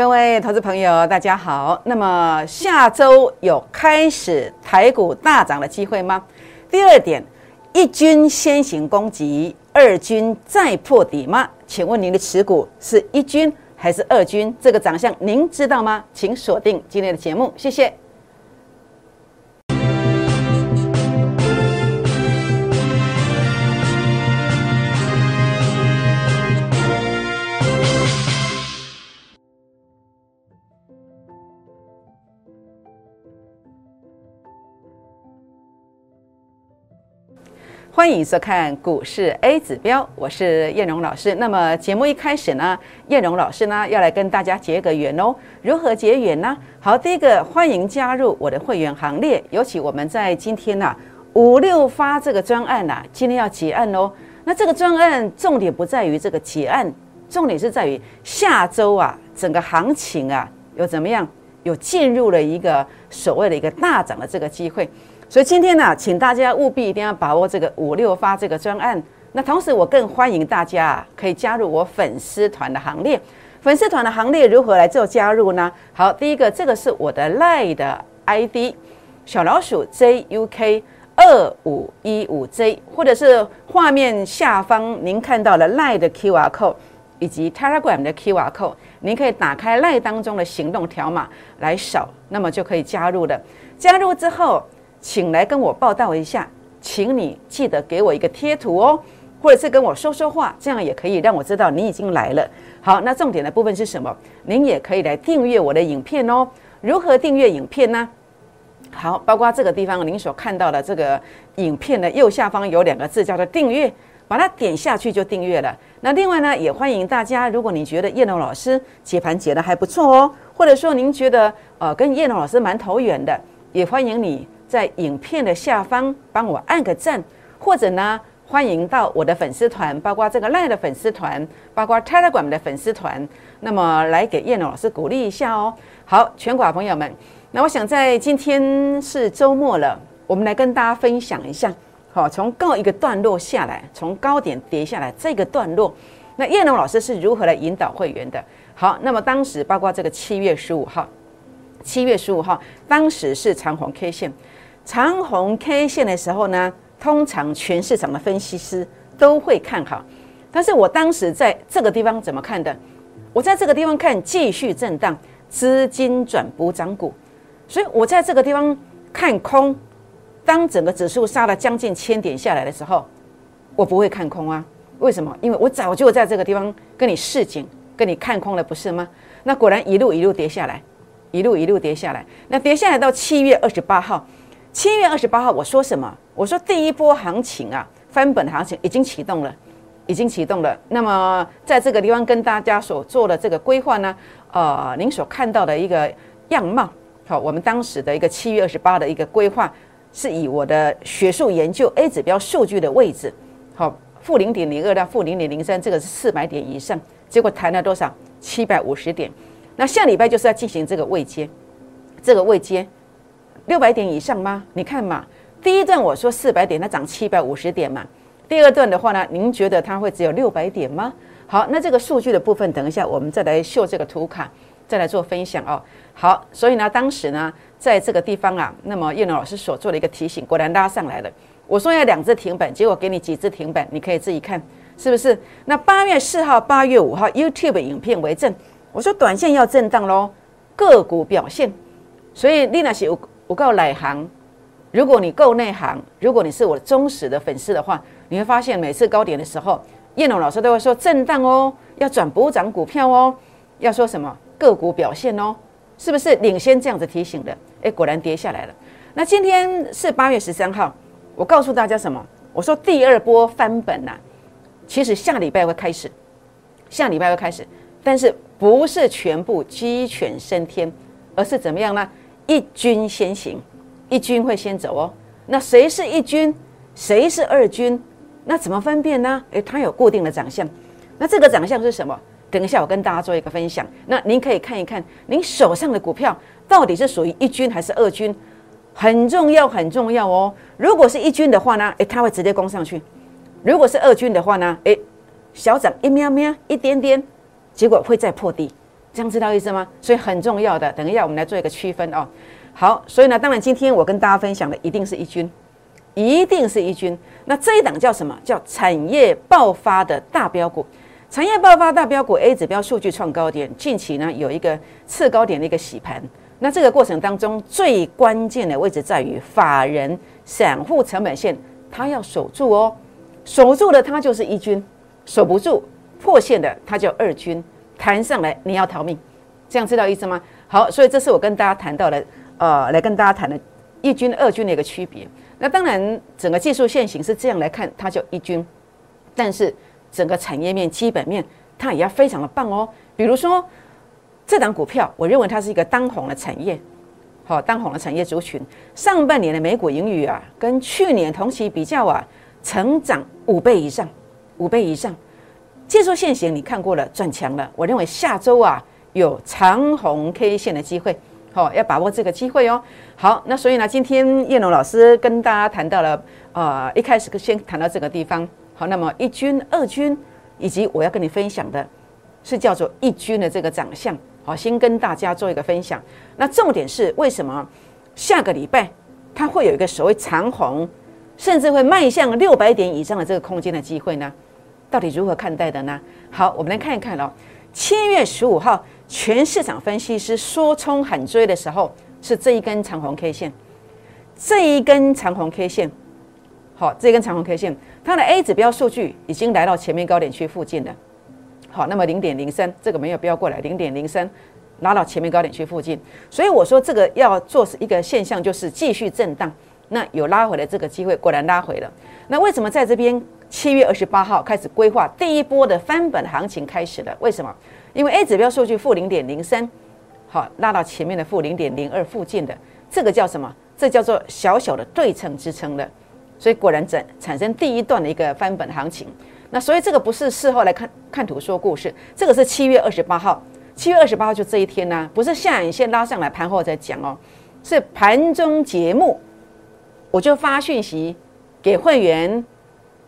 各位投资朋友，大家好。那么下周有开始台股大涨的机会吗？第二点，一军先行攻击，二军再破底吗？请问您的持股是一军还是二军？这个长相您知道吗？请锁定今天的节目，谢谢。欢迎收看股市 A 指标，我是燕荣老师。那么节目一开始呢，燕荣老师呢要来跟大家结个缘哦。如何结缘呢？好，第一个欢迎加入我的会员行列。尤其我们在今天呐五六发这个专案呐，今天要结案哦。那这个专案重点不在于这个结案，重点是在于下周啊整个行情啊有怎么样，有进入了一个所谓的一个大涨的这个机会。所以今天呢，请大家务必一定要把握这个五六发这个专案。那同时，我更欢迎大家啊可以加入我粉丝团的行列。粉丝团的行列如何来做加入呢？好，第一个，这个是我的 Line 的 ID，小老鼠 JUK 二五一五 J，或者是画面下方您看到的 Line 的 QR code 以及 Telegram 的 QR code，您可以打开 Line 当中的行动条码来扫，那么就可以加入的。加入之后。请来跟我报道一下，请你记得给我一个贴图哦，或者是跟我说说话，这样也可以让我知道你已经来了。好，那重点的部分是什么？您也可以来订阅我的影片哦。如何订阅影片呢？好，包括这个地方您所看到的这个影片的右下方有两个字叫做订阅，把它点下去就订阅了。那另外呢，也欢迎大家，如果你觉得叶龙老师解盘解的还不错哦，或者说您觉得呃跟叶龙老师蛮投缘的，也欢迎你。在影片的下方帮我按个赞，或者呢，欢迎到我的粉丝团，包括这个赖的粉丝团，包括 Telegram 的粉丝团，那么来给叶老师鼓励一下哦。好，全国朋友们，那我想在今天是周末了，我们来跟大家分享一下，好，从告一个段落下来，从高点跌下来这个段落，那叶龙老师是如何来引导会员的？好，那么当时包括这个七月十五号，七月十五号，当时是长虹 K 线。长红 K 线的时候呢，通常全市场的分析师都会看好，但是我当时在这个地方怎么看的？我在这个地方看继续震荡，资金转补涨股，所以我在这个地方看空。当整个指数杀了将近千点下来的时候，我不会看空啊？为什么？因为我早就在这个地方跟你示警，跟你看空了，不是吗？那果然一路一路跌下来，一路一路跌下来。那跌下来到七月二十八号。七月二十八号，我说什么？我说第一波行情啊，翻本行情已经启动了，已经启动了。那么在这个地方跟大家所做的这个规划呢，呃，您所看到的一个样貌，好，我们当时的一个七月二十八的一个规划，是以我的学术研究 A 指标数据的位置，好，负零点零二到负零点零三，这个是四百点以上，结果谈了多少？七百五十点。那下礼拜就是要进行这个位阶，这个位阶。六百点以上吗？你看嘛，第一段我说四百点，它涨七百五十点嘛。第二段的话呢，您觉得它会只有六百点吗？好，那这个数据的部分，等一下我们再来秀这个图卡，再来做分享哦。好，所以呢，当时呢，在这个地方啊，那么叶龙老师所做的一个提醒，果然拉上来了。我说要两只停板，结果给你几只停板，你可以自己看是不是？那八月四号、八月五号 YouTube 影片为证，我说短线要震荡喽，个股表现。所以丽娜是有。我够内行，如果你够内行，如果你是我忠实的粉丝的话，你会发现每次高点的时候，燕龙老师都会说震荡哦，要转补涨股票哦，要说什么个股表现哦，是不是领先这样子提醒的？哎，果然跌下来了。那今天是八月十三号，我告诉大家什么？我说第二波翻本呐，其实下礼拜会开始，下礼拜会开始，但是不是全部鸡犬升天，而是怎么样呢？一军先行，一军会先走哦。那谁是一军，谁是二军？那怎么分辨呢？诶，它有固定的长相。那这个长相是什么？等一下我跟大家做一个分享。那您可以看一看，您手上的股票到底是属于一军还是二军，很重要，很重要哦。如果是一军的话呢，诶，它会直接攻上去；如果是二军的话呢，诶，小涨一喵喵，一点点，结果会再破底。这样知道意思吗？所以很重要的，等一下我们来做一个区分哦。好，所以呢，当然今天我跟大家分享的一定是一军，一定是一军。那这一档叫什么？叫产业爆发的大标股。产业爆发大标股 A 指标数据创高点，近期呢有一个次高点的一个洗盘。那这个过程当中最关键的位置在于法人散户成本线，它要守住哦，守住了它就是一军，守不住破线的它叫二军，弹上来你要逃命，这样知道意思吗？好，所以这是我跟大家谈到的，呃，来跟大家谈的一军二军的一个区别。那当然整个技术线型是这样来看，它叫一军，但是整个产业面基本面它也要非常的棒哦，比如说。这档股票，我认为它是一个当红的产业，好，当红的产业族群。上半年的美股盈余啊，跟去年同期比较啊，成长五倍以上，五倍以上。技术线型你看过了，转强了。我认为下周啊，有长红 K 线的机会，好，要把握这个机会哦。好，那所以呢，今天叶龙老师跟大家谈到了，呃，一开始先谈到这个地方，好，那么一军、二军，以及我要跟你分享的，是叫做一军的这个长相。好，先跟大家做一个分享。那重点是为什么下个礼拜它会有一个所谓长红，甚至会迈向六百点以上的这个空间的机会呢？到底如何看待的呢？好，我们来看一看哦。七月十五号，全市场分析师说冲喊追的时候，是这一根长红 K 线，这一根长红 K 线，好，这一根长红 K 线，它的 A 指标数据已经来到前面高点区附近了。好，那么零点零三这个没有标过来，零点零三拉到前面高点区附近，所以我说这个要做是一个现象，就是继续震荡，那有拉回的这个机会，果然拉回了。那为什么在这边七月二十八号开始规划第一波的翻本行情开始了？为什么？因为 A 指标数据负零点零三，好拉到前面的负零点零二附近的，这个叫什么？这叫做小小的对称支撑了，所以果然整产生第一段的一个翻本行情。那所以这个不是事后来看看图说故事，这个是七月二十八号，七月二十八号就这一天呢，不是下影线拉上来，盘后再讲哦，是盘中节目，我就发讯息给会员，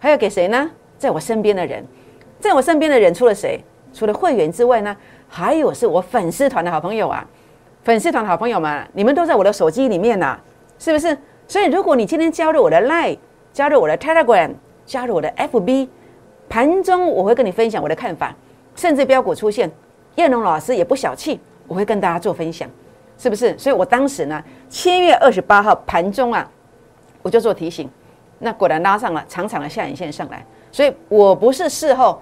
还有给谁呢？在我身边的人，在我身边的人，除了谁？除了会员之外呢，还有是我粉丝团的好朋友啊，粉丝团的好朋友们，你们都在我的手机里面呐，是不是？所以如果你今天加入我的 Line，加入我的 Telegram，加入我的 FB。盘中我会跟你分享我的看法，甚至标股出现，叶龙老师也不小气，我会跟大家做分享，是不是？所以我当时呢，七月二十八号盘中啊，我就做提醒，那果然拉上了长长的下影线上来，所以我不是事后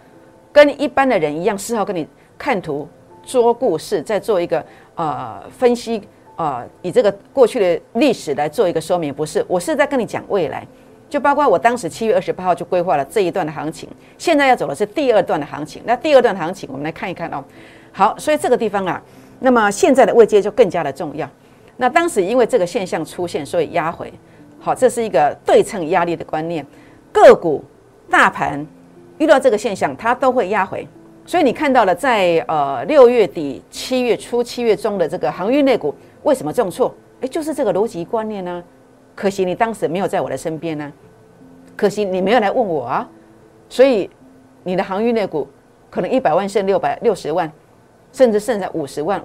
跟一般的人一样，事后跟你看图说故事，再做一个呃分析呃，以这个过去的历史来做一个说明，不是，我是在跟你讲未来。就包括我当时七月二十八号就规划了这一段的行情，现在要走的是第二段的行情。那第二段行情，我们来看一看哦。好，所以这个地方啊，那么现在的位阶就更加的重要。那当时因为这个现象出现，所以压回。好，这是一个对称压力的观念。个股、大盘遇到这个现象，它都会压回。所以你看到了，在呃六月底、七月初、七月中的这个航运类股为什么重挫？诶，就是这个逻辑观念呢。可惜你当时没有在我的身边呢，可惜你没有来问我啊，所以你的航运类股可能一百万剩六百六十万，甚至剩下五十万，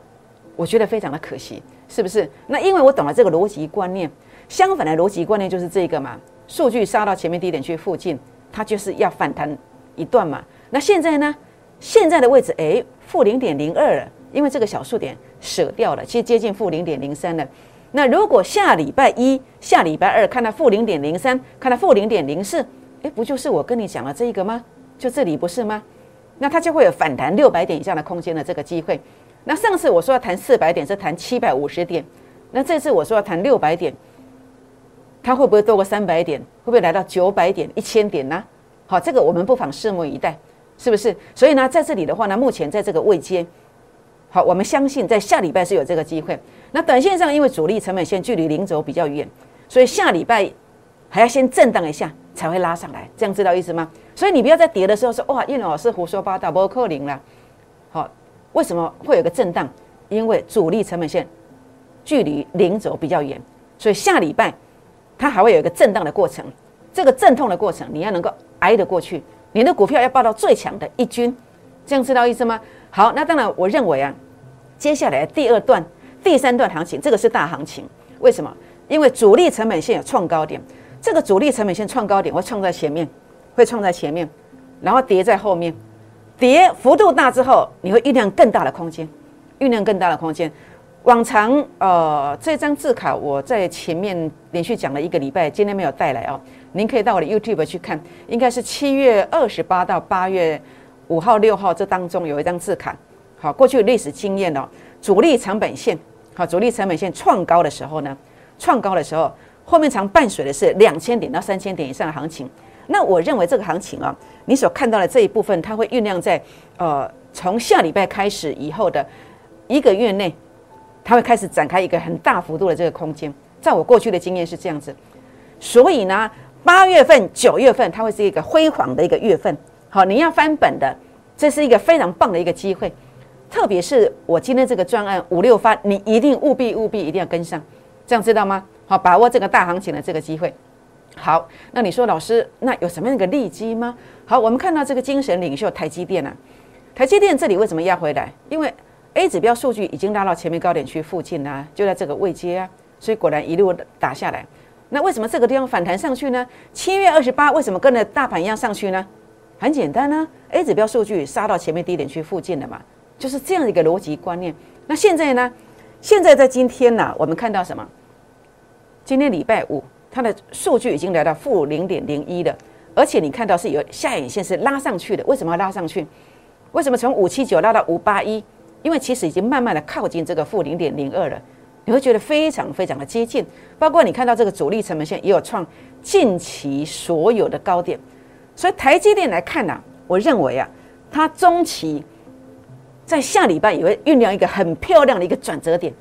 我觉得非常的可惜，是不是？那因为我懂了这个逻辑观念，相反的逻辑观念就是这个嘛，数据杀到前面低点区附近，它就是要反弹一段嘛。那现在呢？现在的位置哎，负零点零二了，因为这个小数点舍掉了，其实接近负零点零三了。那如果下礼拜一、下礼拜二看到负零点零三，看到负零点零四，哎，不就是我跟你讲了这个吗？就这里不是吗？那它就会有反弹六百点以上的空间的这个机会。那上次我说要谈四百点，是谈七百五十点。那这次我说要谈六百点，它会不会多过三百点？会不会来到九百点、一千点呢？好，这个我们不妨拭目以待，是不是？所以呢，在这里的话呢，目前在这个位阶，好，我们相信在下礼拜是有这个机会。那短线上，因为主力成本线距离零轴比较远，所以下礼拜还要先震荡一下才会拉上来，这样知道意思吗？所以你不要在跌的时候说哇，叶老师胡说八道，不扣零了。好，为什么会有个震荡？因为主力成本线距离零轴比较远，所以下礼拜它还会有一个震荡的过程。这个阵痛的过程，你要能够挨得过去，你的股票要报到最强的一军，这样知道意思吗？好，那当然，我认为啊。接下来第二段、第三段行情，这个是大行情。为什么？因为主力成本线有创高点，这个主力成本线创高点会创在前面，会创在前面，然后跌在后面，跌幅度大之后，你会酝酿更大的空间，酝酿更大的空间。往常呃，这张字卡我在前面连续讲了一个礼拜，今天没有带来哦。您可以到我的 YouTube 去看，应该是七月二十八到八月五号、六号这当中有一张字卡。好，过去历史经验哦，主力成本线好，主力成本线创高的时候呢，创高的时候后面常伴随的是两千点到三千点以上的行情。那我认为这个行情啊，你所看到的这一部分，它会酝酿在呃从下礼拜开始以后的一个月内。它会开始展开一个很大幅度的这个空间，在我过去的经验是这样子，所以呢，八月份、九月份它会是一个辉煌的一个月份。好，你要翻本的，这是一个非常棒的一个机会，特别是我今天这个专案五六发，你一定务必务必一定要跟上，这样知道吗？好，把握这个大行情的这个机会。好，那你说老师，那有什么样一个利基吗？好，我们看到这个精神领袖台积电啊，台积电这里为什么要回来？因为 A 指标数据已经拉到前面高点区附近啦，就在这个位阶啊，所以果然一路打下来。那为什么这个地方反弹上去呢？七月二十八为什么跟着大盘一样上去呢？很简单啊，A 指标数据杀到前面低点区附近了嘛，就是这样一个逻辑观念。那现在呢？现在在今天呢，我们看到什么？今天礼拜五，它的数据已经来到负零点零一了，而且你看到是有下影线是拉上去的。为什么要拉上去？为什么从五七九拉到五八一？因为其实已经慢慢的靠近这个负零点零二了，你会觉得非常非常的接近。包括你看到这个主力成本线也有创近期所有的高点，所以台积电来看呢，我认为啊，它中期在下礼拜也会酝酿一个很漂亮的一个转折点，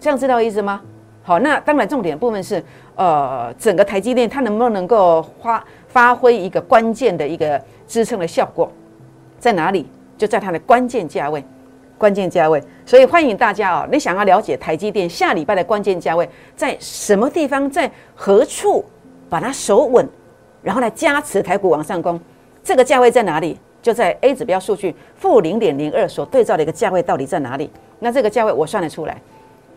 这样知道意思吗？好，那当然重点部分是呃，整个台积电它能不能够发发挥一个关键的一个支撑的效果，在哪里？就在它的关键价位。关键价位，所以欢迎大家哦！你想要了解台积电下礼拜的关键价位在什么地方，在何处把它守稳，然后来加持台股往上攻？这个价位在哪里？就在 A 指标数据负零点零二所对照的一个价位到底在哪里？那这个价位我算得出来。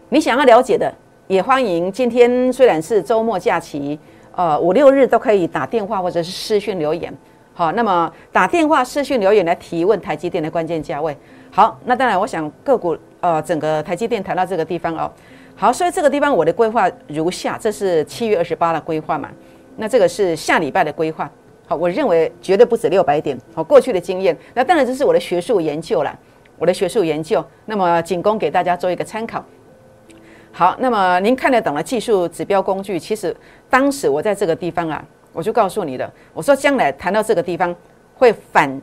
你想要了解的，也欢迎今天虽然是周末假期，呃五六日都可以打电话或者是私讯留言。好，那么打电话、私讯留言来提问台积电的关键价位。好，那当然，我想个股呃，整个台积电谈到这个地方哦。好，所以这个地方我的规划如下，这是七月二十八的规划嘛？那这个是下礼拜的规划。好，我认为绝对不止六百点。好，过去的经验，那当然这是我的学术研究了，我的学术研究，那么仅供给大家做一个参考。好，那么您看得懂了技术指标工具？其实当时我在这个地方啊，我就告诉你的，我说将来谈到这个地方会反。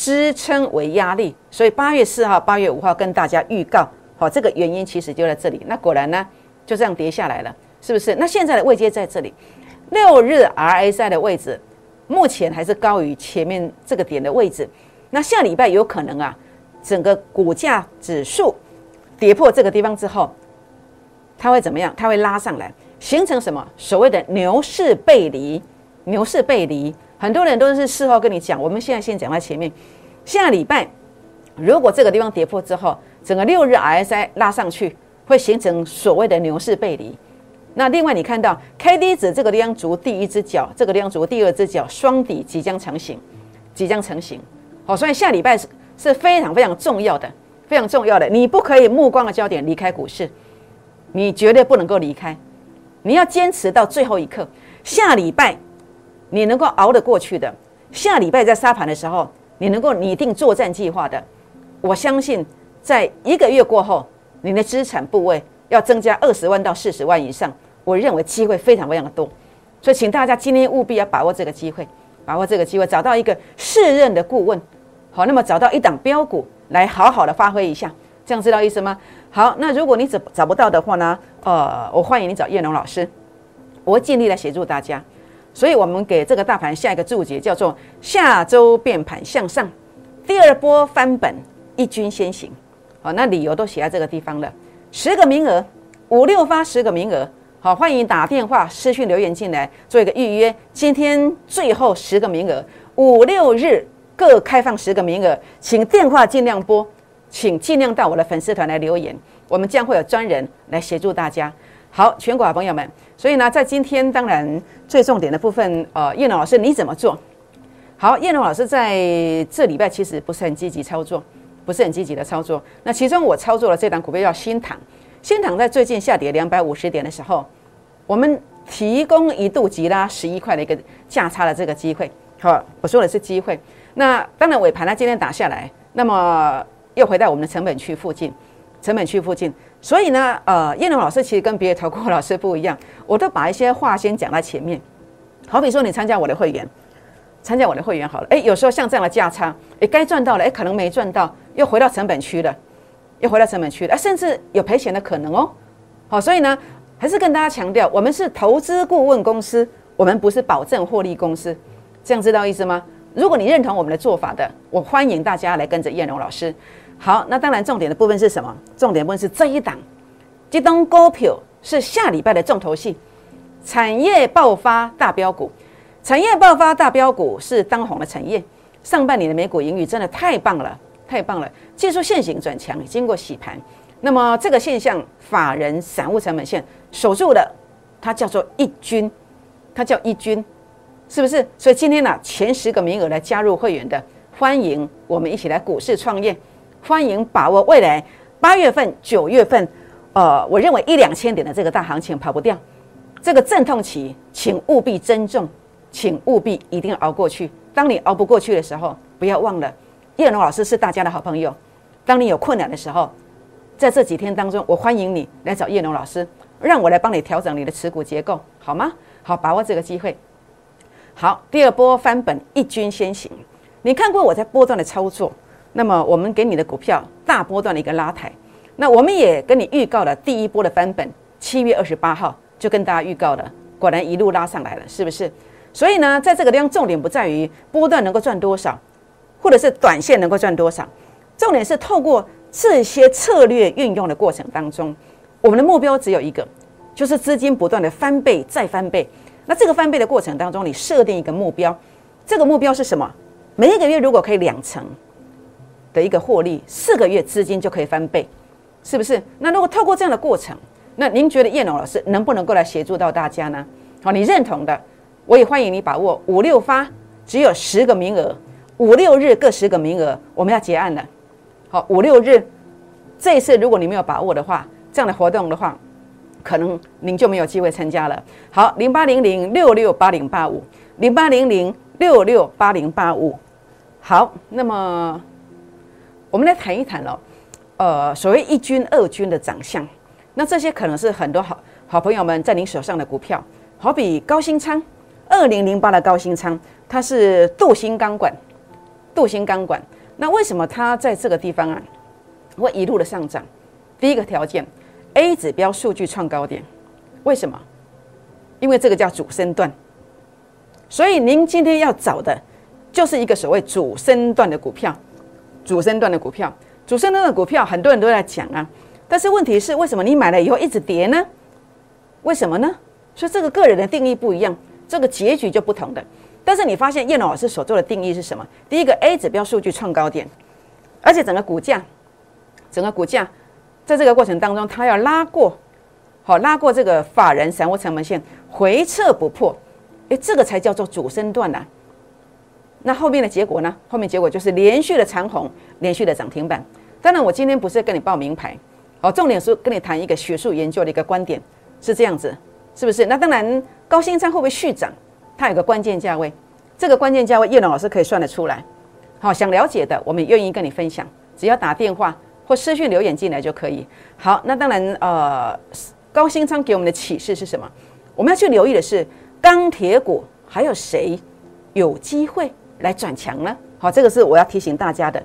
支撑为压力，所以八月四号、八月五号跟大家预告，好，这个原因其实就在这里。那果然呢，就这样跌下来了，是不是？那现在的位阶在这里，六日 RSI 的位置目前还是高于前面这个点的位置。那下礼拜有可能啊，整个股价指数跌破这个地方之后，它会怎么样？它会拉上来，形成什么？所谓的牛市背离，牛市背离。很多人都是事后跟你讲，我们现在先讲在前面。下礼拜如果这个地方跌破之后，整个六日 RSI 拉上去，会形成所谓的牛市背离。那另外你看到 K D 指这个地方足第一只脚，这个地方足第二只脚，双底即将成型，即将成型。好，所以下礼拜是是非常非常重要的，非常重要的。你不可以目光的焦点离开股市，你绝对不能够离开，你要坚持到最后一刻。下礼拜。你能够熬得过去的，下礼拜在沙盘的时候，你能够拟定作战计划的，我相信在一个月过后，你的资产部位要增加二十万到四十万以上，我认为机会非常非常的多，所以请大家今天务必要把握这个机会，把握这个机会，找到一个适任的顾问，好，那么找到一档标股来好好的发挥一下，这样知道意思吗？好，那如果你找找不到的话呢，呃，我欢迎你找叶龙老师，我会尽力来协助大家。所以，我们给这个大盘下一个注解，叫做“下周变盘向上，第二波翻本，一军先行”。好，那理由都写在这个地方了。十个名额，五六发十个名额。好，欢迎打电话、私讯留言进来做一个预约。今天最后十个名额，五六日各开放十个名额，请电话尽量拨，请尽量到我的粉丝团来留言，我们将会有专人来协助大家。好，全国好朋友们，所以呢，在今天当然最重点的部分，呃，叶龙老师你怎么做？好，叶龙老师在这礼拜其实不是很积极操作，不是很积极的操作。那其中我操作了这档股票叫新塘，新塘在最近下跌两百五十点的时候，我们提供一度急拉十一块的一个价差的这个机会。好，我说的是机会。那当然尾盘它今天打下来，那么又回到我们的成本区附近，成本区附近。所以呢，呃，燕龙老师其实跟别的投顾老师不一样，我都把一些话先讲在前面。好比说，你参加我的会员，参加我的会员好了，哎，有时候像这样的价差，哎，该赚到了，哎，可能没赚到，又回到成本区了，又回到成本区了，甚至有赔钱的可能哦。好，所以呢，还是跟大家强调，我们是投资顾问公司，我们不是保证获利公司，这样知道意思吗？如果你认同我们的做法的，我欢迎大家来跟着燕龙老师。好，那当然重点的部分是什么？重点部分是这一档，这档股票是下礼拜的重头戏，产业爆发大标股，产业爆发大标股是当红的产业。上半年的美股盈余真的太棒了，太棒了！技术线型转强，经过洗盘，那么这个现象，法人散户成本线守住了，它叫做一军，它叫一军，是不是？所以今天呢，前十个名额来加入会员的，欢迎我们一起来股市创业。欢迎把握未来八月份、九月份，呃，我认为一两千点的这个大行情跑不掉，这个阵痛期，请务必珍重，请务必一定要熬过去。当你熬不过去的时候，不要忘了叶龙老师是大家的好朋友。当你有困难的时候，在这几天当中，我欢迎你来找叶龙老师，让我来帮你调整你的持股结构，好吗？好，把握这个机会。好，第二波翻本一军先行，你看过我在波段的操作。那么我们给你的股票大波段的一个拉抬，那我们也跟你预告了第一波的翻本，七月二十八号就跟大家预告了，果然一路拉上来了，是不是？所以呢，在这个地方重点不在于波段能够赚多少，或者是短线能够赚多少，重点是透过这些策略运用的过程当中，我们的目标只有一个，就是资金不断的翻倍再翻倍。那这个翻倍的过程当中，你设定一个目标，这个目标是什么？每一个月如果可以两成。的一个获利，四个月资金就可以翻倍，是不是？那如果透过这样的过程，那您觉得叶龙老师能不能够来协助到大家呢？好，你认同的，我也欢迎你把握五六发，只有十个名额，五六日各十个名额，我们要结案了。好，五六日这一次如果你没有把握的话，这样的活动的话，可能您就没有机会参加了。好，零八零零六六八零八五，零八零零六六八零八五。好，那么。我们来谈一谈哦，呃，所谓一军、二军的长相，那这些可能是很多好好朋友们在您手上的股票，好比高新仓，二零零八的高新仓，它是镀锌钢管，镀锌钢管，那为什么它在这个地方啊会一路的上涨？第一个条件，A 指标数据创高点，为什么？因为这个叫主升段，所以您今天要找的就是一个所谓主升段的股票。主升段的股票，主升段的股票，很多人都在讲啊，但是问题是，为什么你买了以后一直跌呢？为什么呢？所以这个个人的定义不一样，这个结局就不同的。但是你发现叶老师所做的定义是什么？第一个 A 指标数据创高点，而且整个股价，整个股价在这个过程当中，它要拉过，好拉过这个法人散户成本线，回撤不破，诶，这个才叫做主升段呐。那后面的结果呢？后面结果就是连续的长红，连续的涨停板。当然，我今天不是跟你报名牌，哦，重点是跟你谈一个学术研究的一个观点，是这样子，是不是？那当然，高新仓会不会续涨？它有个关键价位，这个关键价位叶龙老师可以算得出来。好，想了解的，我们愿意跟你分享，只要打电话或私讯留言进来就可以。好，那当然，呃，高新仓给我们的启示是什么？我们要去留意的是钢铁股，还有谁有机会？来转强呢？好，这个是我要提醒大家的。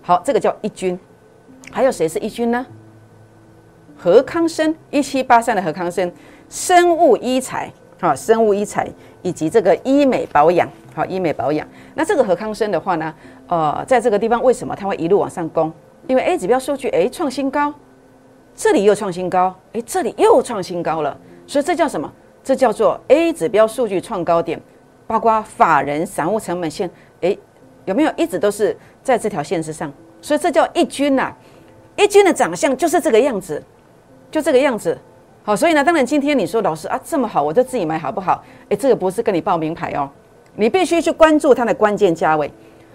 好，这个叫一军，还有谁是一军呢？何康生，一七八三的何康生，生物医材，好，生物医材以及这个医美保养，好，医美保养。那这个何康生的话呢，呃，在这个地方为什么它会一路往上攻？因为 A 指标数据哎创新高，这里又创新高，哎，这里又创新高了，所以这叫什么？这叫做 A 指标数据创高点。包括法人散户成本线，诶，有没有一直都是在这条线之上？所以这叫一军呐。一军的长相就是这个样子，就这个样子。好，所以呢，当然今天你说老师啊这么好，我就自己买好不好？诶，这个不是跟你报名牌哦，你必须去关注它的关键价位，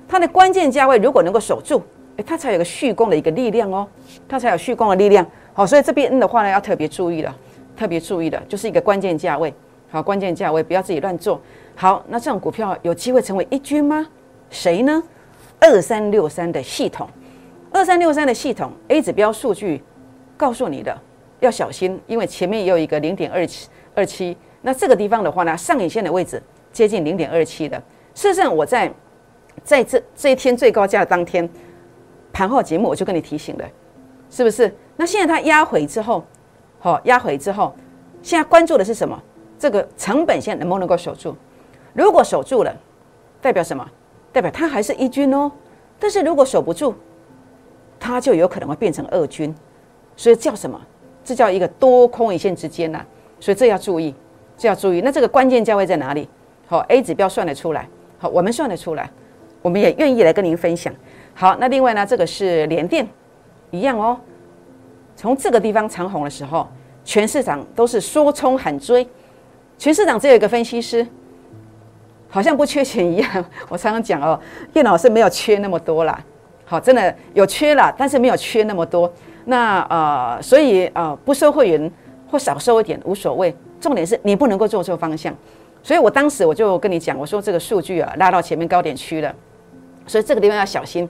它的关键价位如果能够守住，诶，它才有个续攻的一个力量哦，它才有续攻的力量。好，所以这边的话呢要特别注意了，特别注意的就是一个关键价位。好，关键价位不要自己乱做。好，那这种股票有机会成为一军吗？谁呢？二三六三的系统。二三六三的系统 A 指标数据告诉你的要小心，因为前面也有一个零点二七二七，那这个地方的话呢，上影线的位置接近零点二七的。事实上，我在在这这一天最高价当天盘后节目我就跟你提醒了，是不是？那现在它压回之后，好压回之后，现在关注的是什么？这个成本线能不能够守住？如果守住了，代表什么？代表它还是一军哦。但是如果守不住，它就有可能会变成二军，所以叫什么？这叫一个多空一线之间呐。所以这要注意，这要注意。那这个关键价位在哪里？好，A 指标算得出来。好，我们算得出来，我们也愿意来跟您分享。好，那另外呢，这个是联电，一样哦。从这个地方长红的时候，全市场都是说冲喊追，全市场只有一个分析师，好像不缺钱一样。我常常讲哦，叶老师没有缺那么多啦。好，真的有缺了，但是没有缺那么多。那呃，所以呃，不收会员或少收一点无所谓。重点是你不能够做错方向。所以我当时我就跟你讲，我说这个数据啊拉到前面高点区了，所以这个地方要小心。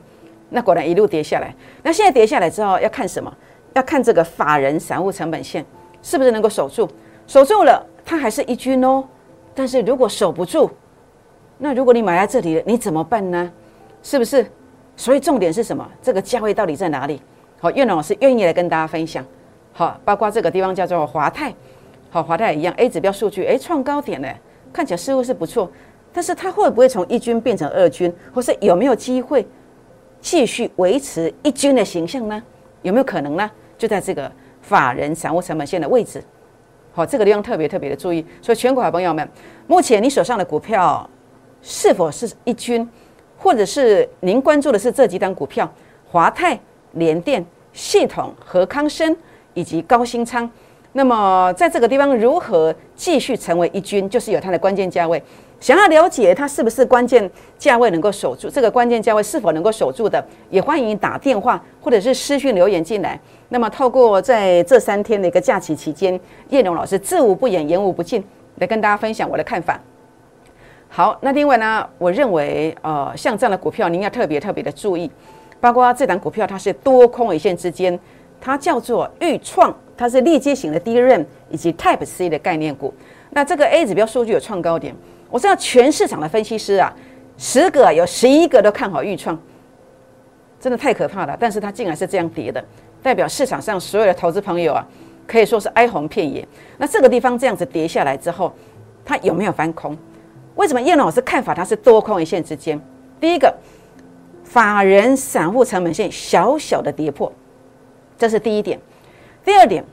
那果然一路跌下来。那现在跌下来之后要看什么？要看这个法人散户成本线是不是能够守住？守住了，它还是一军哦。但是如果守不住，那如果你买在这里了，你怎么办呢？是不是？所以重点是什么？这个价位到底在哪里？好，岳老师愿意来跟大家分享。好，包括这个地方叫做华泰，好，华泰也一样，A 指标数据，哎，创高点呢，看起来似乎是不错，但是它会不会从一军变成二军，或是有没有机会继续维持一军的形象呢？有没有可能呢？就在这个法人散户成本线的位置，好，这个地方特别特别的注意。所以，全国好朋友们，目前你手上的股票是否是一军？或者是您关注的是这几档股票：华泰、联电、系统、和康生以及高新仓。那么在这个地方如何继续成为一军，就是有它的关键价位。想要了解它是不是关键价位能够守住，这个关键价位是否能够守住的，也欢迎打电话或者是私讯留言进来。那么透过在这三天的一个假期期间，叶龙老师知无不言，言无不尽，来跟大家分享我的看法。好，那另外呢，我认为，呃，像这样的股票，您要特别特别的注意，包括这档股票，它是多空一线之间，它叫做预创，它是立阶型的 DRAM 以及 Type C 的概念股。那这个 A 指标数据有创高点，我知道全市场的分析师啊，十个有十一个都看好预创，真的太可怕了。但是它竟然是这样跌的，代表市场上所有的投资朋友啊，可以说是哀鸿遍野。那这个地方这样子跌下来之后，它有没有翻空？为什么叶老师看法它是多空一线之间？第一个，法人散户成本线小小的跌破，这是第一点。第二点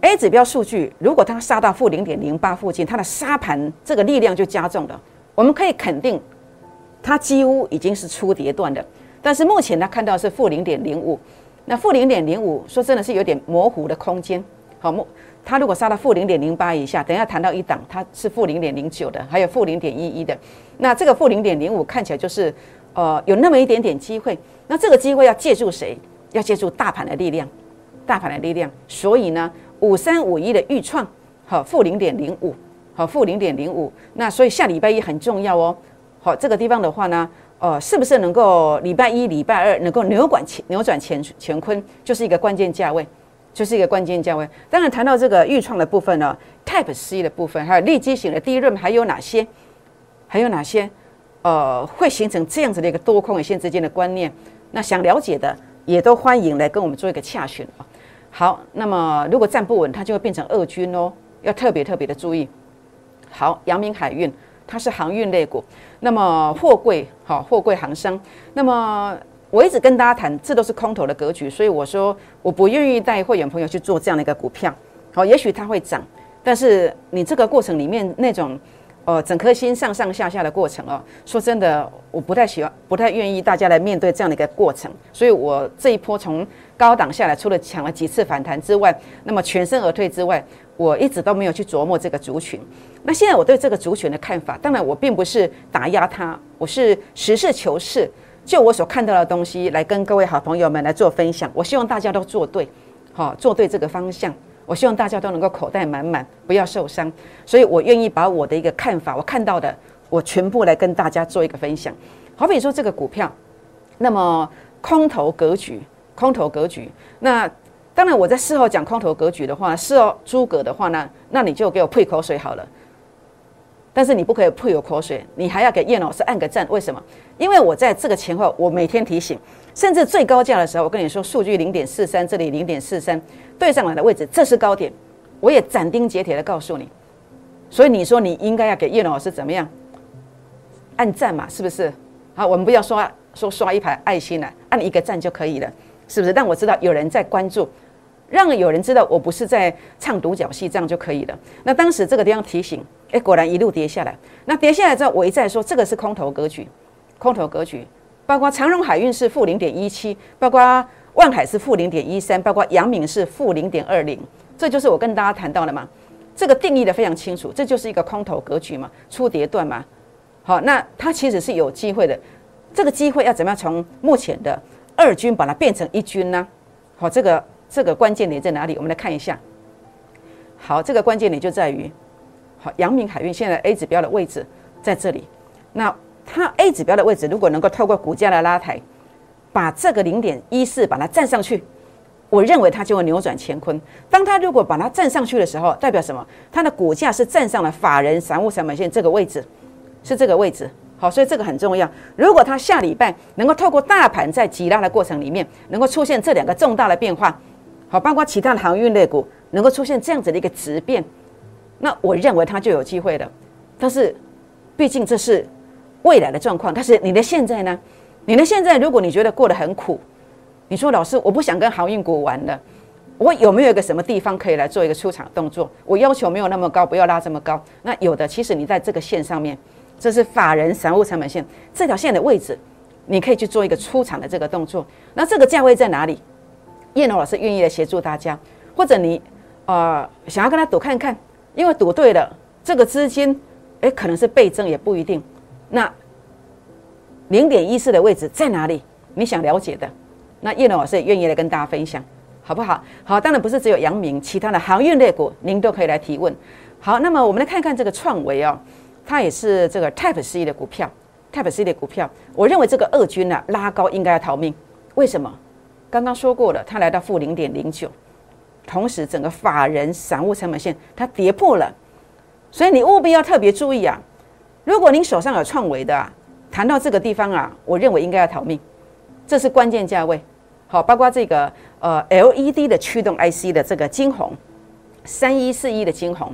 ，A 指标数据如果它杀到负零点零八附近，它的杀盘这个力量就加重了。我们可以肯定，它几乎已经是出跌段的。但是目前它看到是负零点零五，那负零点零五说真的是有点模糊的空间。好，模。它如果杀到负零点零八以下，等下谈到一档，它是负零点零九的，还有负零点一一的。那这个负零点零五看起来就是，呃，有那么一点点机会。那这个机会要借助谁？要借助大盘的力量，大盘的力量。所以呢，五三五一的预创，好，负零点零五，好，负零点零五。那所以下礼拜一很重要哦。好，这个地方的话呢，呃，是不是能够礼拜一、礼拜二能够扭转乾扭转乾乾坤，就是一个关键价位。就是一个关键价位。当然，谈到这个预创的部分呢，Type C 的部分，还有立基型的第一轮，还有哪些？还有哪些？呃，会形成这样子的一个多空一线之间的观念？那想了解的，也都欢迎来跟我们做一个洽询啊。好，那么如果站不稳，它就会变成二军哦，要特别特别的注意。好，阳明海运，它是航运类股，那么货柜，好，货柜航商，那么。我一直跟大家谈，这都是空头的格局，所以我说我不愿意带会员朋友去做这样的一个股票。好，也许它会涨，但是你这个过程里面那种呃，整颗心上上下下的过程哦。说真的，我不太喜欢，不太愿意大家来面对这样的一个过程。所以我这一波从高档下来，除了抢了几次反弹之外，那么全身而退之外，我一直都没有去琢磨这个族群。那现在我对这个族群的看法，当然我并不是打压它，我是实事求是，就我所看到的东西来跟各位好朋友们来做分享。我希望大家都做对，好做对这个方向。我希望大家都能够口袋满满，不要受伤。所以我愿意把我的一个看法，我看到的，我全部来跟大家做一个分享。好比说这个股票，那么空头格局，空头格局。那当然我在事后讲空头格局的话，事后诸葛的话呢，那你就给我配口水好了。但是你不可以配有口水，你还要给叶老师按个赞。为什么？因为我在这个前后，我每天提醒，甚至最高价的时候，我跟你说数据零点四三，这里零点四三对上来的位置，这是高点，我也斩钉截铁的告诉你。所以你说你应该要给叶老师怎么样？按赞嘛，是不是？好，我们不要刷说刷一排爱心了，按一个赞就可以了，是不是？让我知道有人在关注，让有人知道我不是在唱独角戏，这样就可以了。那当时这个地方提醒。哎，果然一路跌下来。那跌下来之后，我一再说这个是空头格局，空头格局。包括长荣海运是负零点一七，包括万海是负零点一三，包括阳明是负零点二零。这就是我跟大家谈到的嘛，这个定义的非常清楚，这就是一个空头格局嘛，初跌段嘛。好，那它其实是有机会的。这个机会要怎么样从目前的二军把它变成一军呢？好，这个这个关键点在哪里？我们来看一下。好，这个关键点就在于。好，阳明海运现在 A 指标的位置在这里，那它 A 指标的位置如果能够透过股价的拉抬，把这个零点一四把它站上去，我认为它就会扭转乾坤。当它如果把它站上去的时候，代表什么？它的股价是站上了法人散户成本线这个位置，是这个位置。好，所以这个很重要。如果它下礼拜能够透过大盘在急拉的过程里面，能够出现这两个重大的变化，好，包括其他的航运类股能够出现这样子的一个质变。那我认为它就有机会了，但是，毕竟这是未来的状况。但是你的现在呢？你的现在，如果你觉得过得很苦，你说老师，我不想跟航运股玩了，我有没有一个什么地方可以来做一个出场动作？我要求没有那么高，不要拉这么高。那有的，其实你在这个线上面，这是法人散户成本线这条线的位置，你可以去做一个出场的这个动作。那这个价位在哪里？叶龙老师愿意来协助大家，或者你呃想要跟他赌看看。因为赌对了，这个资金，哎，可能是倍增也不一定。那零点一四的位置在哪里？你想了解的，那叶龙老师也愿意来跟大家分享，好不好？好，当然不是只有阳明，其他的航运类股您都可以来提问。好，那么我们来看看这个创维哦，它也是这个 Type C 的股票，Type C 的股票，我认为这个二军呢拉高应该要逃命，为什么？刚刚说过了，它来到负零点零九。同时，整个法人散户成本线它跌破了，所以你务必要特别注意啊！如果您手上有创维的啊，谈到这个地方啊，我认为应该要逃命，这是关键价位。好，包括这个呃 LED 的驱动 IC 的这个金红三一四一的金红，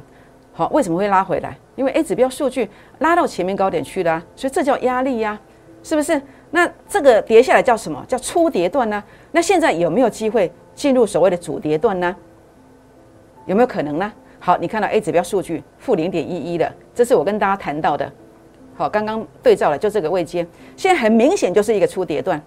好，为什么会拉回来？因为 A 指标数据拉到前面高点去了，所以这叫压力呀，是不是？那这个跌下来叫什么叫初跌段呢？那现在有没有机会？进入所谓的主跌段呢，有没有可能呢？好，你看到 A 指标数据负零点一一的，这是我跟大家谈到的。好，刚刚对照了，就这个位阶，现在很明显就是一个初跌段。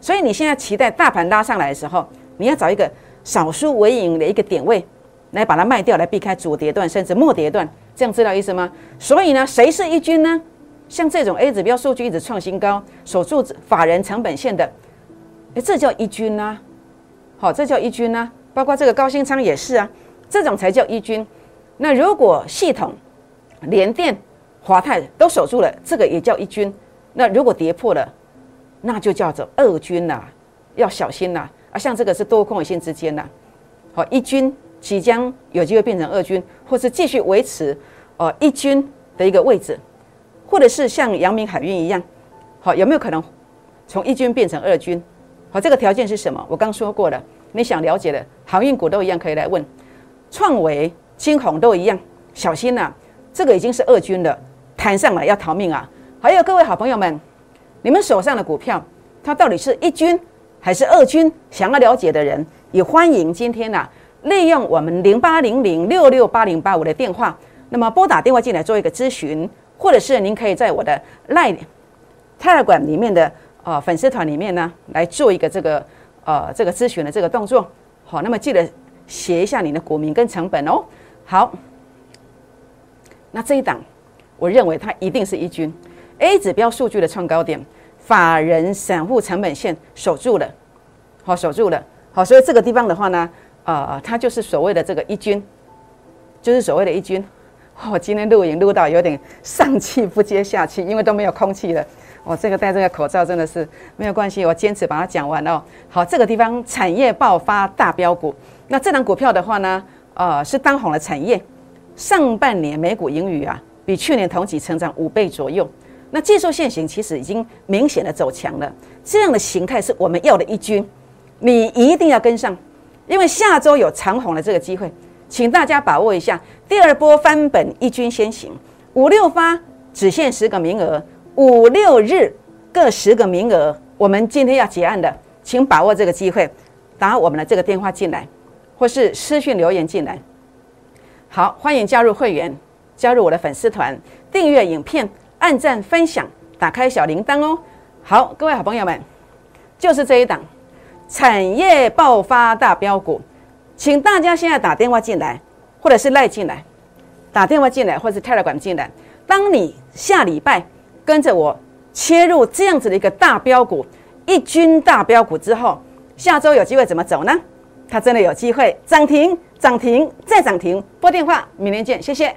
所以你现在期待大盘拉上来的时候，你要找一个少数为赢的一个点位，来把它卖掉，来避开主跌段甚至末跌段，这样知道意思吗？所以呢，谁是一军呢？像这种 A 指标数据一直创新高，守住法人成本线的，哎，这叫一军啊。好，这叫一军呢，包括这个高新仓也是啊，这种才叫一军。那如果系统、联电、华泰都守住了，这个也叫一军。那如果跌破了，那就叫做二军呐，要小心呐。啊，像这个是多空线之间呐。好，一军即将有机会变成二军，或是继续维持呃一军的一个位置，或者是像阳明海运一样，好，有没有可能从一军变成二军？好，这个条件是什么？我刚说过了。你想了解的航运股都一样，可以来问。创维、金鸿都一样，小心呐！这个已经是二军了，摊上来要逃命啊！还有各位好朋友们，你们手上的股票，它到底是一军还是二军？想要了解的人，也欢迎今天呐，利用我们零八零零六六八零八五的电话，那么拨打电话进来做一个咨询。或者是您可以在我的 Line、Telegram 里面的呃粉丝团里面呢来做一个这个呃这个咨询的这个动作。好，那么记得写一下你的股民跟成本哦。好，那这一档，我认为它一定是一军 A 指标数据的创高点，法人散户成本线守住了，好守住了。好，所以这个地方的话呢，呃，它就是所谓的这个一军，就是所谓的一军。我今天录影录到有点上气不接下气，因为都没有空气了。我这个戴这个口罩真的是没有关系，我坚持把它讲完哦。好，这个地方产业爆发大标股，那这档股票的话呢？呃，是当红的产业，上半年每股盈余啊，比去年同期成长五倍左右。那技术线型其实已经明显的走强了，这样的形态是我们要的一军，你一定要跟上，因为下周有长虹的这个机会，请大家把握一下。第二波翻本一军先行，五六发只限十个名额，五六日各十个名额。我们今天要结案的，请把握这个机会，打我们的这个电话进来。或是私讯留言进来，好，欢迎加入会员，加入我的粉丝团，订阅影片，按赞分享，打开小铃铛哦。好，各位好朋友们，就是这一档产业爆发大标股，请大家现在打电话进来，或者是赖进来，打电话进来，或者是 Telegram 进来。当你下礼拜跟着我切入这样子的一个大标股，一军大标股之后，下周有机会怎么走呢？它真的有机会涨停，涨停再涨停。拨电话，明天见，谢谢。